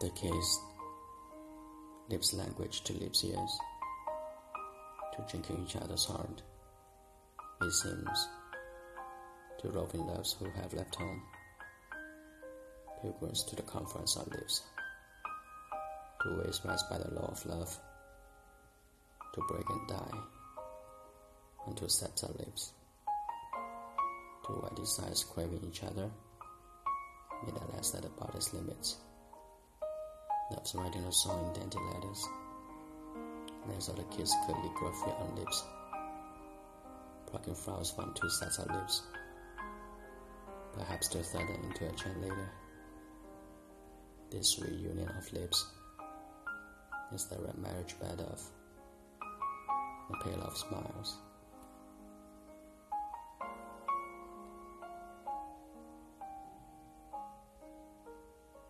The kiss lips language to lips ears, to drinking each other's heart. It seems to roving loves who have left home, pilgrims to the conference of lips, to ways rise by the law of love, to break and die, and to set our lips, to white desires craving each other, made at last at the body's limits. Love's writing a song in dainty letters. Legs of the curly grow on lips, plucking flowers from two sets of lips. Perhaps to thread them into a chain later. This reunion of lips is the red marriage bed of a pale of smiles.